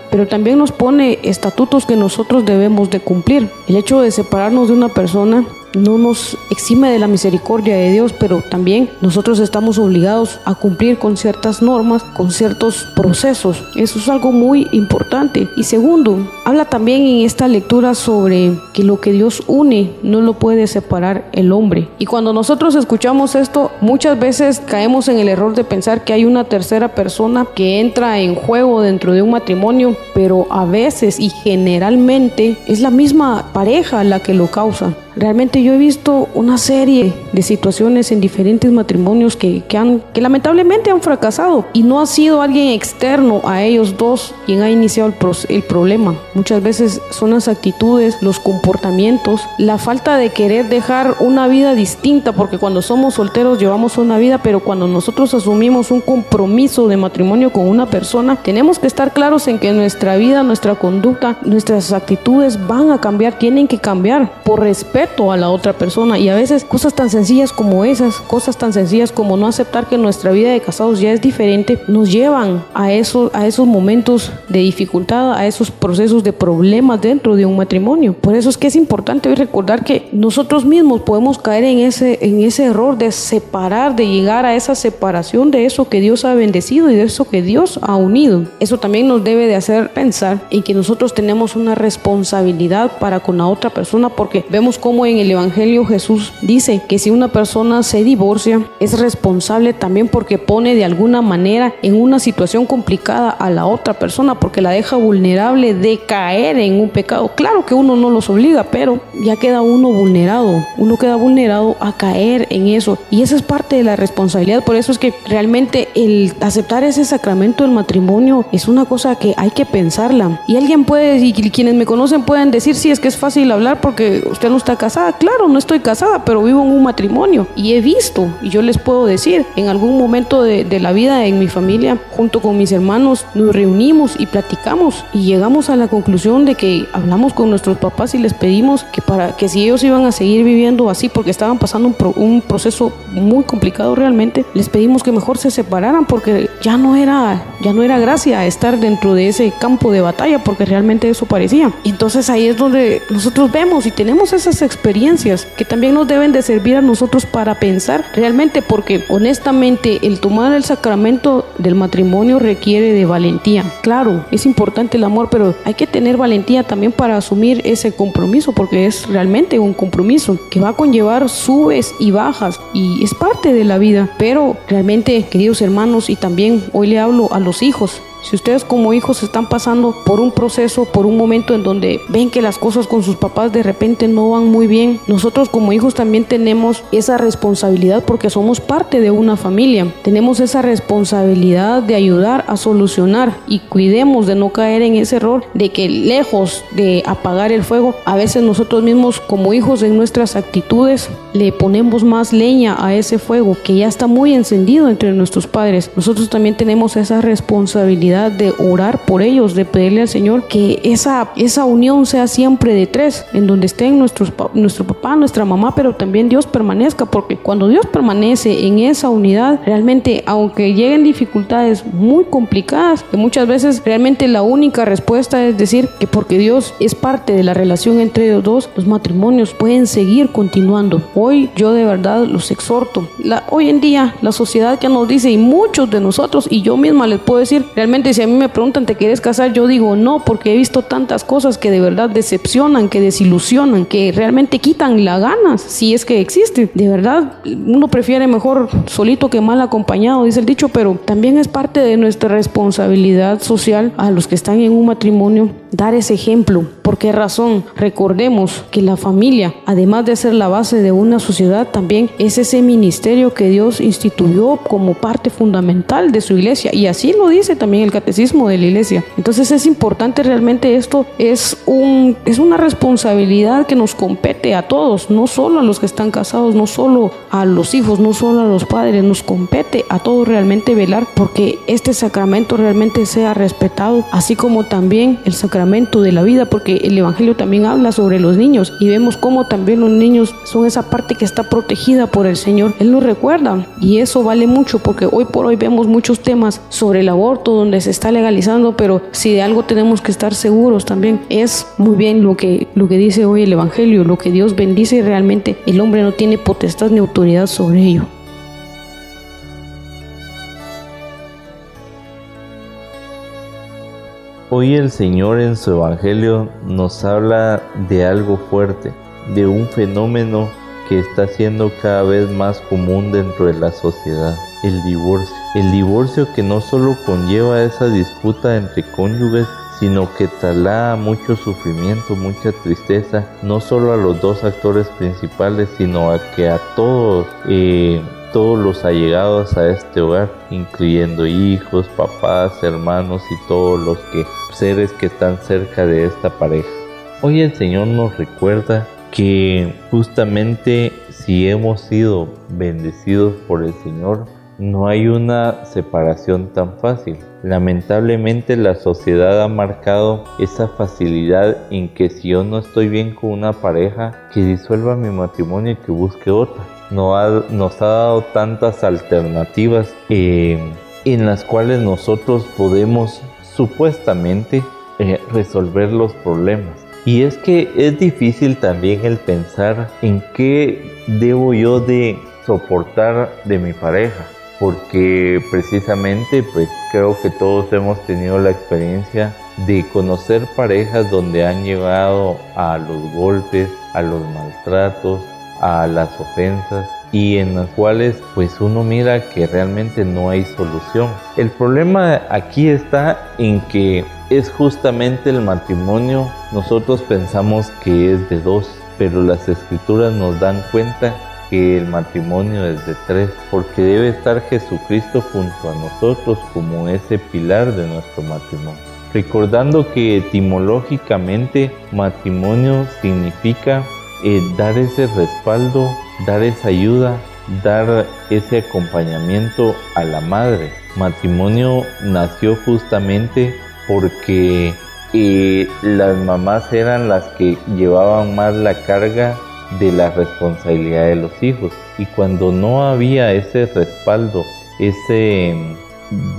Pero también nos pone estatutos que nosotros debemos de cumplir. El hecho de separarnos de una persona no nos exime de la misericordia de Dios, pero también nosotros estamos obligados a cumplir con ciertas normas, con ciertos procesos. Eso es algo muy importante. Y segundo, habla también en esta lectura sobre que lo que Dios une no lo puede separar el hombre. Y cuando nosotros escuchamos esto, muchas veces caemos en el error de pensar que hay una tercera persona que entra en juego dentro de un matrimonio, pero a veces y generalmente es la misma pareja la que lo causa. Realmente yo he visto una serie de situaciones en diferentes matrimonios que, han, que lamentablemente han fracasado y no ha sido alguien externo a ellos dos quien ha iniciado el, el problema. Muchas veces son las actitudes, los comportamientos, la falta de querer dejar una vida distinta, porque cuando somos solteros llevamos una vida, pero cuando nosotros asumimos un compromiso de matrimonio con una persona, tenemos que estar claros en que nuestra vida, nuestra conducta, nuestras actitudes van a cambiar, tienen que cambiar por respeto respeto a la otra persona y a veces cosas tan sencillas como esas, cosas tan sencillas como no aceptar que nuestra vida de casados ya es diferente, nos llevan a esos, a esos momentos de dificultad, a esos procesos de problemas dentro de un matrimonio. Por eso es que es importante hoy recordar que nosotros mismos podemos caer en ese, en ese error de separar, de llegar a esa separación de eso que Dios ha bendecido y de eso que Dios ha unido. Eso también nos debe de hacer pensar en que nosotros tenemos una responsabilidad para con la otra persona porque vemos como en el Evangelio Jesús dice que si una persona se divorcia es responsable también porque pone de alguna manera en una situación complicada a la otra persona porque la deja vulnerable de caer en un pecado. Claro que uno no los obliga, pero ya queda uno vulnerado, uno queda vulnerado a caer en eso. Y esa es parte de la responsabilidad, por eso es que realmente el aceptar ese sacramento del matrimonio es una cosa que hay que pensarla. Y alguien puede, y quienes me conocen pueden decir, sí, es que es fácil hablar porque usted no está casada, claro, no estoy casada, pero vivo en un matrimonio y he visto, y yo les puedo decir, en algún momento de, de la vida en mi familia, junto con mis hermanos, nos reunimos y platicamos y llegamos a la conclusión de que hablamos con nuestros papás y les pedimos que para que si ellos iban a seguir viviendo así porque estaban pasando un, un proceso muy complicado realmente, les pedimos que mejor se separaran porque ya no era ya no era gracia estar dentro de ese campo de batalla porque realmente eso parecía. Entonces ahí es donde nosotros vemos y tenemos esas experiencias que también nos deben de servir a nosotros para pensar realmente porque honestamente el tomar el sacramento del matrimonio requiere de valentía. Claro, es importante el amor, pero hay que tener valentía también para asumir ese compromiso porque es realmente un compromiso que va a conllevar subes y bajas y es parte de la vida. Pero realmente, queridos hermanos, y también hoy le hablo a los hijos, si ustedes como hijos están pasando por un proceso, por un momento en donde ven que las cosas con sus papás de repente no van muy bien, nosotros como hijos también tenemos esa responsabilidad porque somos parte de una familia. Tenemos esa responsabilidad de ayudar a solucionar y cuidemos de no caer en ese error de que lejos de apagar el fuego, a veces nosotros mismos como hijos en nuestras actitudes le ponemos más leña a ese fuego que ya está muy encendido entre nuestros padres. Nosotros también tenemos esa responsabilidad de orar por ellos, de pedirle al Señor que esa, esa unión sea siempre de tres, en donde estén nuestros, nuestro papá, nuestra mamá, pero también Dios permanezca, porque cuando Dios permanece en esa unidad, realmente, aunque lleguen dificultades muy complicadas, que muchas veces realmente la única respuesta es decir que porque Dios es parte de la relación entre ellos dos, los matrimonios pueden seguir continuando. Hoy yo de verdad los exhorto. La, hoy en día la sociedad ya nos dice, y muchos de nosotros, y yo misma les puedo decir, realmente si a mí me preguntan, ¿te quieres casar? Yo digo no, porque he visto tantas cosas que de verdad decepcionan, que desilusionan, que realmente quitan la ganas, si es que existe. De verdad, uno prefiere mejor solito que mal acompañado, dice el dicho, pero también es parte de nuestra responsabilidad social a los que están en un matrimonio dar ese ejemplo. ¿Por qué razón? Recordemos que la familia, además de ser la base de una sociedad, también es ese ministerio que Dios instituyó como parte fundamental de su iglesia. Y así lo dice también el catecismo de la iglesia. Entonces es importante realmente esto, es, un, es una responsabilidad que nos compete a todos, no solo a los que están casados, no solo a los hijos, no solo a los padres, nos compete a todos realmente velar porque este sacramento realmente sea respetado, así como también el sacramento de la vida, porque el Evangelio también habla sobre los niños y vemos cómo también los niños son esa parte que está protegida por el Señor. Él nos recuerda y eso vale mucho porque hoy por hoy vemos muchos temas sobre el aborto donde se está legalizando, pero si de algo tenemos que estar seguros también es muy bien lo que, lo que dice hoy el Evangelio, lo que Dios bendice realmente el hombre no tiene potestad ni autoridad sobre ello. Hoy el Señor en su Evangelio nos habla de algo fuerte, de un fenómeno que está siendo cada vez más común dentro de la sociedad, el divorcio. El divorcio que no solo conlleva esa disputa entre cónyuges, sino que traslada mucho sufrimiento, mucha tristeza, no solo a los dos actores principales, sino a que a todos eh, todos los allegados a este hogar, incluyendo hijos, papás, hermanos y todos los seres que están cerca de esta pareja. Hoy el Señor nos recuerda que justamente si hemos sido bendecidos por el Señor, no hay una separación tan fácil. Lamentablemente la sociedad ha marcado esa facilidad en que si yo no estoy bien con una pareja, que disuelva mi matrimonio y que busque otra. No nos ha dado tantas alternativas eh, en las cuales nosotros podemos supuestamente eh, resolver los problemas. Y es que es difícil también el pensar en qué debo yo de soportar de mi pareja porque precisamente pues creo que todos hemos tenido la experiencia de conocer parejas donde han llegado a los golpes, a los maltratos, a las ofensas y en las cuales pues uno mira que realmente no hay solución. El problema aquí está en que es justamente el matrimonio, nosotros pensamos que es de dos, pero las escrituras nos dan cuenta que el matrimonio es de tres, porque debe estar Jesucristo junto a nosotros como ese pilar de nuestro matrimonio. Recordando que etimológicamente matrimonio significa eh, dar ese respaldo, dar esa ayuda, dar ese acompañamiento a la madre. Matrimonio nació justamente porque eh, las mamás eran las que llevaban más la carga de la responsabilidad de los hijos. Y cuando no había ese respaldo, ese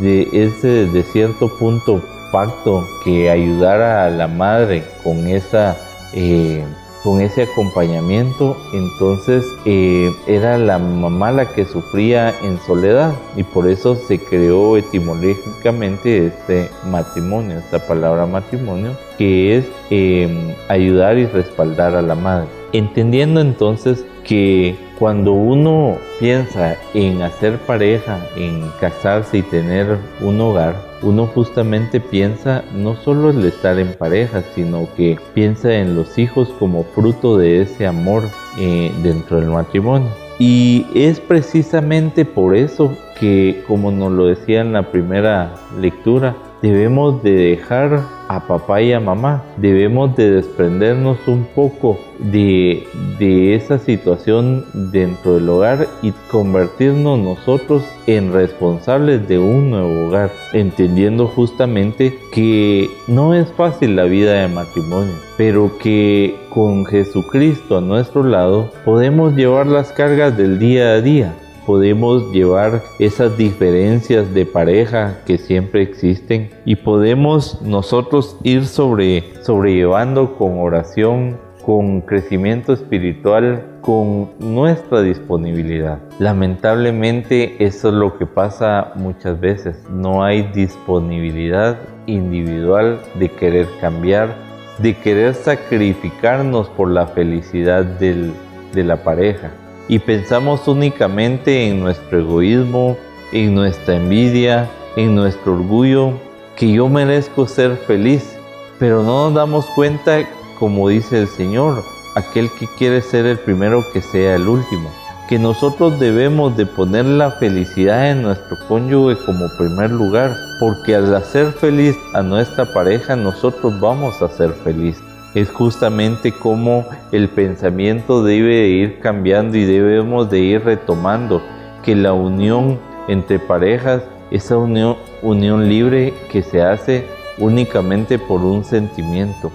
de, ese de cierto punto pacto que ayudara a la madre con esa eh, con ese acompañamiento, entonces eh, era la mamá la que sufría en soledad y por eso se creó etimológicamente este matrimonio, esta palabra matrimonio, que es eh, ayudar y respaldar a la madre. Entendiendo entonces que cuando uno piensa en hacer pareja, en casarse y tener un hogar, uno justamente piensa no solo en estar en pareja, sino que piensa en los hijos como fruto de ese amor eh, dentro del matrimonio. Y es precisamente por eso que, como nos lo decía en la primera lectura, debemos de dejar a papá y a mamá. Debemos de desprendernos un poco de, de, esa situación dentro del hogar y convertirnos nosotros en responsables de un nuevo hogar, entendiendo justamente que no es fácil la vida de matrimonio, pero que con Jesucristo a nuestro lado podemos llevar las cargas del día a día podemos llevar esas diferencias de pareja que siempre existen y podemos nosotros ir sobre, sobrellevando con oración, con crecimiento espiritual, con nuestra disponibilidad. Lamentablemente eso es lo que pasa muchas veces. No hay disponibilidad individual de querer cambiar, de querer sacrificarnos por la felicidad de la pareja y pensamos únicamente en nuestro egoísmo, en nuestra envidia, en nuestro orgullo, que yo merezco ser feliz, pero no nos damos cuenta, como dice el Señor, aquel que quiere ser el primero que sea el último, que nosotros debemos de poner la felicidad en nuestro cónyuge como primer lugar, porque al hacer feliz a nuestra pareja nosotros vamos a ser felices es justamente cómo el pensamiento debe ir cambiando y debemos de ir retomando que la unión entre parejas, esa unión, unión libre que se hace únicamente por un sentimiento,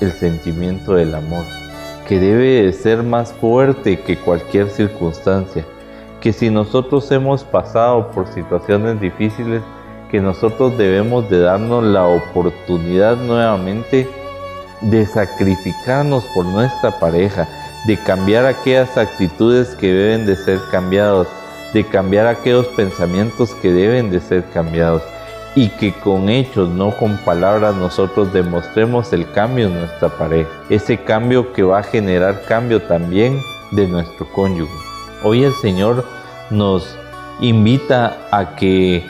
el sentimiento del amor, que debe de ser más fuerte que cualquier circunstancia, que si nosotros hemos pasado por situaciones difíciles, que nosotros debemos de darnos la oportunidad nuevamente de sacrificarnos por nuestra pareja, de cambiar aquellas actitudes que deben de ser cambiados, de cambiar aquellos pensamientos que deben de ser cambiados y que con hechos, no con palabras, nosotros demostremos el cambio en nuestra pareja. Ese cambio que va a generar cambio también de nuestro cónyuge. Hoy el Señor nos invita a que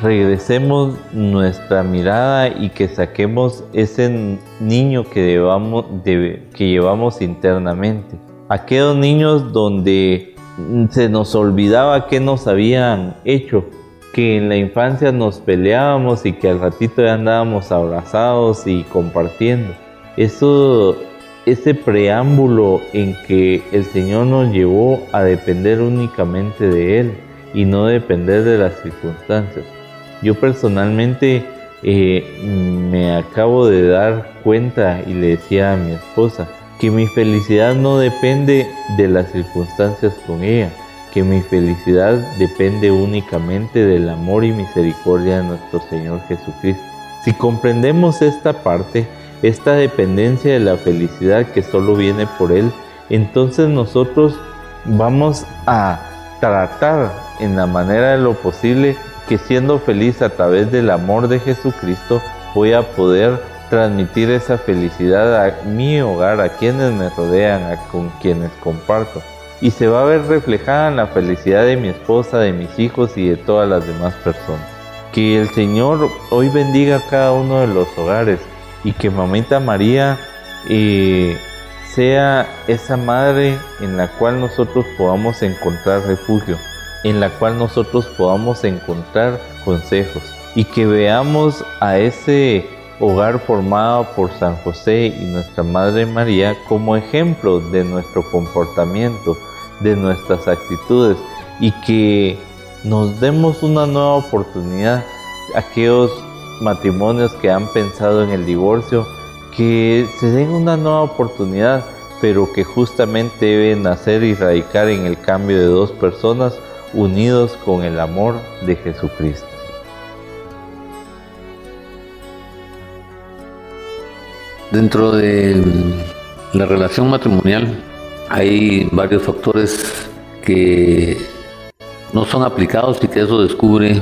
regresemos nuestra mirada y que saquemos ese niño que, llevamos internamente. Aquellos niños donde se nos olvidaba qué nos habían hecho, que en la infancia nos peleábamos y que al ratito ya andábamos abrazados y compartiendo. Eso, ese preámbulo en que el Señor nos llevó a depender únicamente de Él y no depender de las circunstancias. Yo personalmente eh, me acabo de dar cuenta y le decía a mi esposa que mi felicidad no depende de las circunstancias con ella, que mi felicidad depende únicamente del amor y misericordia de nuestro Señor Jesucristo. Si comprendemos esta parte, esta dependencia de la felicidad que solo viene por Él, entonces nosotros vamos a tratar en la manera de lo posible que siendo feliz a través del amor de Jesucristo voy a poder transmitir esa felicidad a mi hogar, a quienes me rodean, a con quienes comparto. Y se va a ver reflejada en la felicidad de mi esposa, de mis hijos y de todas las demás personas. Que el Señor hoy bendiga a cada uno de los hogares y que Mamita María eh, sea esa madre en la cual nosotros podamos encontrar refugio, en la cual nosotros podamos encontrar consejos y que veamos a ese hogar formado por San José y nuestra Madre María como ejemplo de nuestro comportamiento, de nuestras actitudes y que nos demos una nueva oportunidad aquellos matrimonios que han pensado en el divorcio, que se den una nueva oportunidad, pero que justamente deben nacer y radicar en el cambio de dos personas unidos con el amor de Jesucristo. Dentro de la relación matrimonial hay varios factores que no son aplicados y que eso descubre,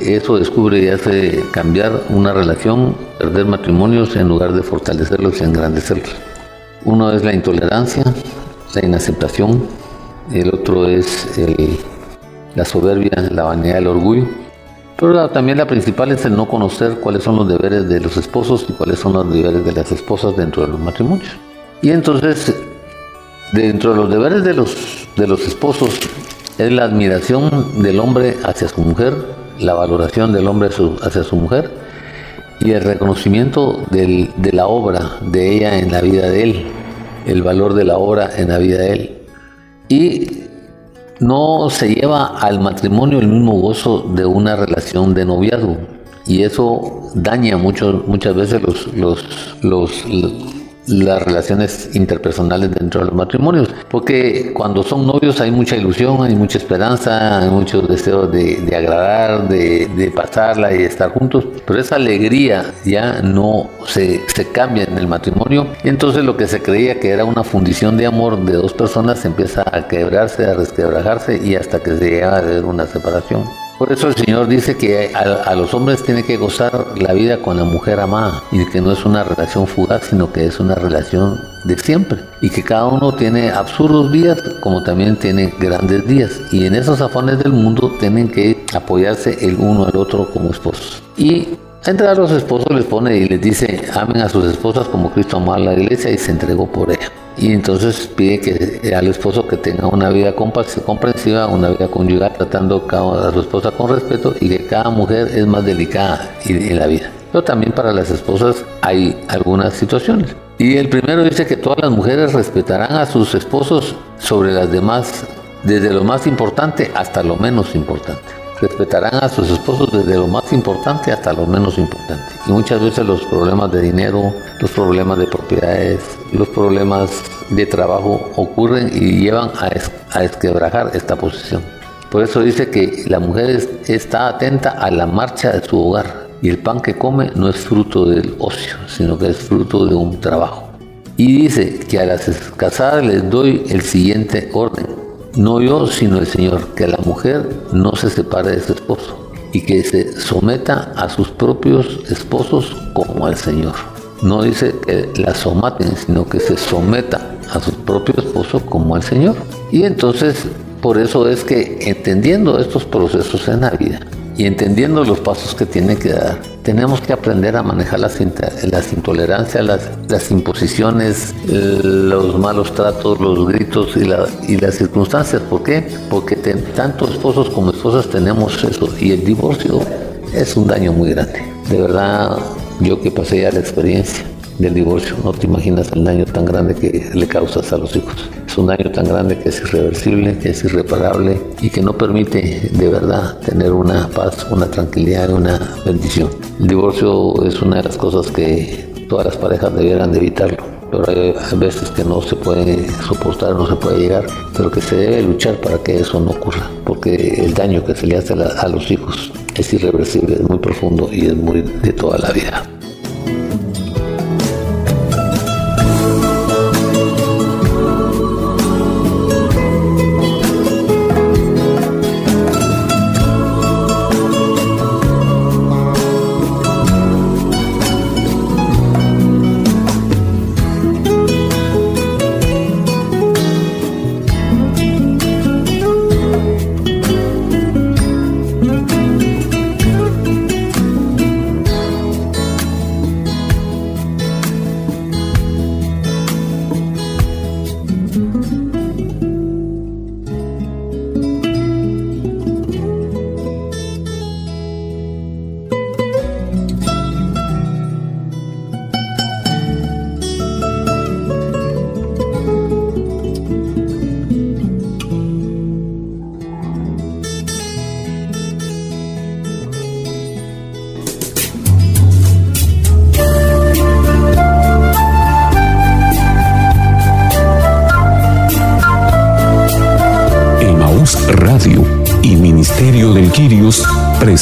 eso descubre y hace cambiar una relación, perder matrimonios en lugar de fortalecerlos y engrandecerlos. Uno es la intolerancia, la inaceptación, el otro es la soberbia, la vanidad, el orgullo. Pero también la principal es el no conocer cuáles son los deberes de los esposos y cuáles son los deberes de las esposas dentro de los matrimonios. Y entonces, dentro de los deberes de los, de los esposos es la admiración del hombre hacia su mujer, la valoración del hombre hacia su mujer y el reconocimiento de la obra de ella en la vida de él, el valor de la obra en la vida de él. Y no se lleva al matrimonio el mismo gozo de una relación de noviazgo. Y eso daña mucho, muchas veces los, los, los las relaciones interpersonales dentro de los matrimonios, porque cuando son novios hay mucha ilusión, hay mucha esperanza, hay muchos deseos de, agradar, de, pasarla y estar juntos, pero esa alegría ya no se, se cambia en el matrimonio y entonces lo que se creía que era una fundición de amor de dos personas empieza a quebrarse, a resquebrajarse y hasta que se llega a ver una separación. Por eso el Señor dice que a, los hombres tiene que gozar la vida con la mujer amada y que no es una relación fugaz, sino que es una relación de siempre y que cada uno tiene absurdos días como también tiene grandes días y en esos afanes del mundo tienen que apoyarse el uno al otro como esposos. Y entre a los esposos les pone y les dice, amen a sus esposas como Cristo amó a la iglesia y se entregó por ella y entonces pide que al esposo que tenga una vida comprensiva, una vida conyugal, tratando a su esposa con respeto y que cada mujer es más delicada en la vida. Pero también para las esposas hay algunas situaciones. Y el primero dice que todas las mujeres respetarán a sus esposos sobre las demás, desde lo más importante hasta lo menos importante respetarán a sus esposos desde lo más importante hasta lo menos importante. Y muchas veces los problemas de dinero, los problemas de propiedades, los problemas de trabajo ocurren y llevan a, a esquebrajar esta posición. Por eso dice que la mujer está atenta a la marcha de su hogar y el pan que come no es fruto del ocio, sino que es fruto de un trabajo. Y dice que a las casadas les doy el siguiente orden no yo, sino el Señor, que la mujer no se separe de su esposo y que se someta a sus propios esposos como al Señor. No dice que la somaten, sino que se someta a su propio esposo como al Señor. Y entonces, por eso es que entendiendo estos procesos en la vida, y entendiendo los pasos que tiene que dar, tenemos que aprender a manejar las, intolerancias, las, imposiciones, los malos tratos, los gritos y, la, y las circunstancias. ¿Por qué? Porque tanto esposos como esposas tenemos eso y el divorcio es un daño muy grande. De verdad, yo que pasé ya la experiencia del divorcio, no te imaginas el daño tan grande que le causas a los hijos. Es un daño tan grande que es irreversible, que es irreparable y que no permite de verdad tener una paz, una tranquilidad, una bendición. El divorcio es una de las cosas que todas las parejas debieran de evitarlo pero hay, veces que no se puede soportar, no se puede llegar, pero que se debe luchar para que eso no ocurra, porque el daño que se le hace a, a los hijos es irreversible, es muy profundo y es muy de toda la vida.